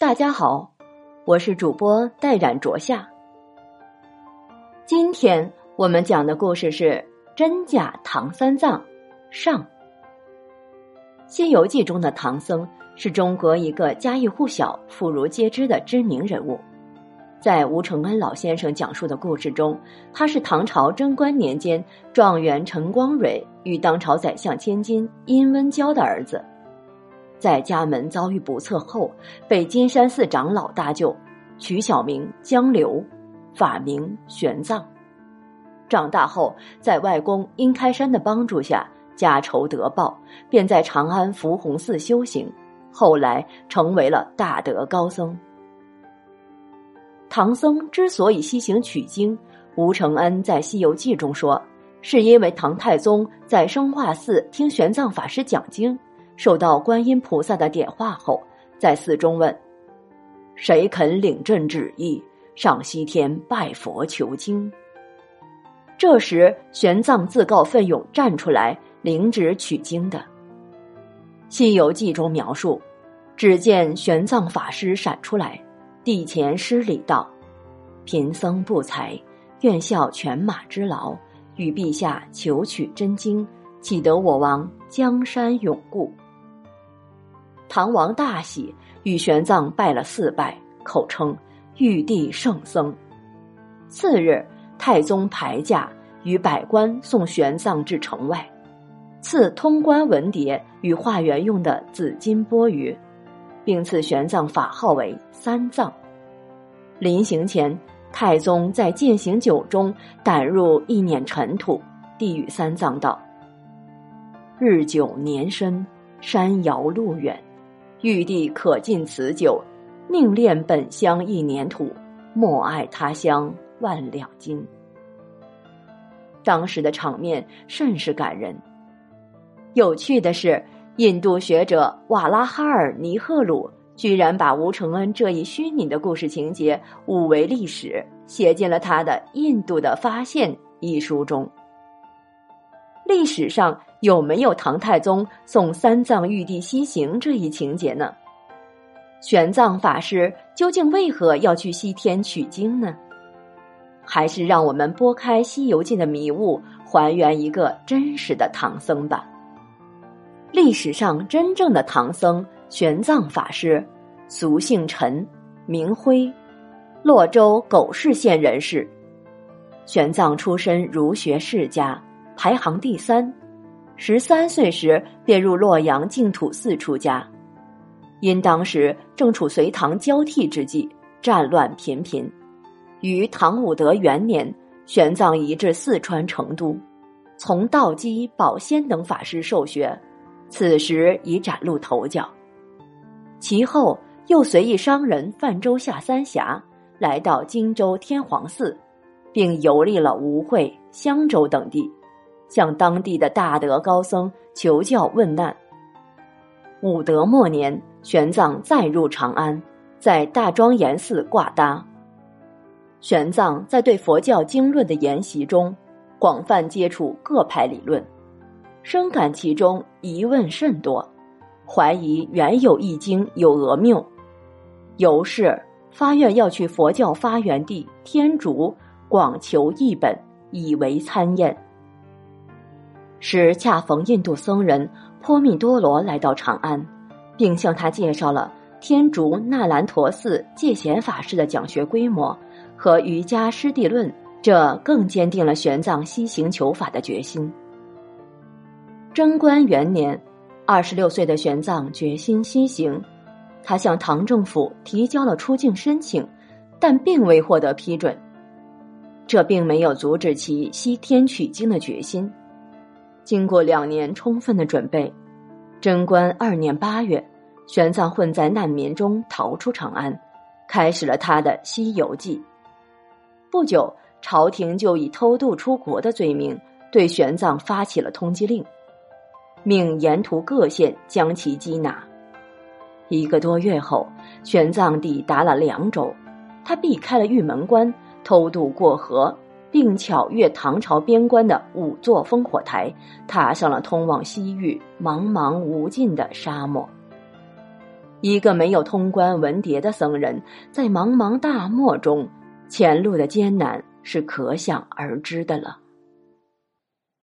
大家好，我是主播戴染卓夏。今天我们讲的故事是《真假唐三藏》上。《西游记》中的唐僧是中国一个家喻户晓、妇孺皆知的知名人物。在吴承恩老先生讲述的故事中，他是唐朝贞观年间状元陈光蕊与当朝宰相千金殷温娇的儿子，在家门遭遇不测后，被金山寺长老搭救，取小名江流，法名玄奘。长大后，在外公殷开山的帮助下，家仇得报，便在长安福洪寺修行，后来成为了大德高僧。唐僧之所以西行取经，吴承恩在《西游记》中说，是因为唐太宗在生化寺听玄奘法师讲经，受到观音菩萨的点化后，在寺中问：“谁肯领朕旨意上西天拜佛求经？”这时，玄奘自告奋勇站出来领旨取经的。《西游记》中描述，只见玄奘法师闪出来。地前施礼道：“贫僧不才，愿效犬马之劳，与陛下求取真经，岂得我王江山永固。”唐王大喜，与玄奘拜了四拜，口称玉帝圣僧。次日，太宗排驾与百官送玄奘至城外，赐通关文牒与化缘用的紫金钵盂。并赐玄奘法号为三藏。临行前，太宗在践行酒中胆入一碾尘土，递与三藏道：“日久年深，山遥路远，玉帝可尽此酒，宁恋本乡一年土，莫爱他乡万两金。”当时的场面甚是感人。有趣的是。印度学者瓦拉哈尔尼赫鲁居然把吴承恩这一虚拟的故事情节误为历史，写进了他的《印度的发现》一书中。历史上有没有唐太宗送三藏玉帝西行这一情节呢？玄奘法师究竟为何要去西天取经呢？还是让我们拨开《西游记》的迷雾，还原一个真实的唐僧吧。历史上真正的唐僧玄奘法师，俗姓陈，名辉，洛州狗市县人士。玄奘出身儒学世家，排行第三。十三岁时便入洛阳净土寺出家，因当时正处隋唐交替之际，战乱频频。于唐武德元年，玄奘移至四川成都，从道基、宝仙等法师受学。此时已崭露头角，其后又随一商人泛舟下三峡，来到荆州天皇寺，并游历了吴会、襄州等地，向当地的大德高僧求教问难。武德末年，玄奘再入长安，在大庄严寺挂搭。玄奘在对佛教经论的研习中，广泛接触各派理论。深感其中疑问甚多，怀疑原有易经有讹谬，由是发愿要去佛教发源地天竺广求译本，以为参验。是恰逢印度僧人颇密多罗来到长安，并向他介绍了天竺那兰陀寺戒贤法师的讲学规模和瑜伽师地论，这更坚定了玄奘西行求法的决心。贞观元年，二十六岁的玄奘决心西行，他向唐政府提交了出境申请，但并未获得批准。这并没有阻止其西天取经的决心。经过两年充分的准备，贞观二年八月，玄奘混在难民中逃出长安，开始了他的《西游记》。不久，朝廷就以偷渡出国的罪名对玄奘发起了通缉令。命沿途各县将其缉拿。一个多月后，玄奘抵达了凉州，他避开了玉门关，偷渡过河，并巧越唐朝边关的五座烽火台，踏上了通往西域茫茫无尽的沙漠。一个没有通关文牒的僧人，在茫茫大漠中前路的艰难是可想而知的了。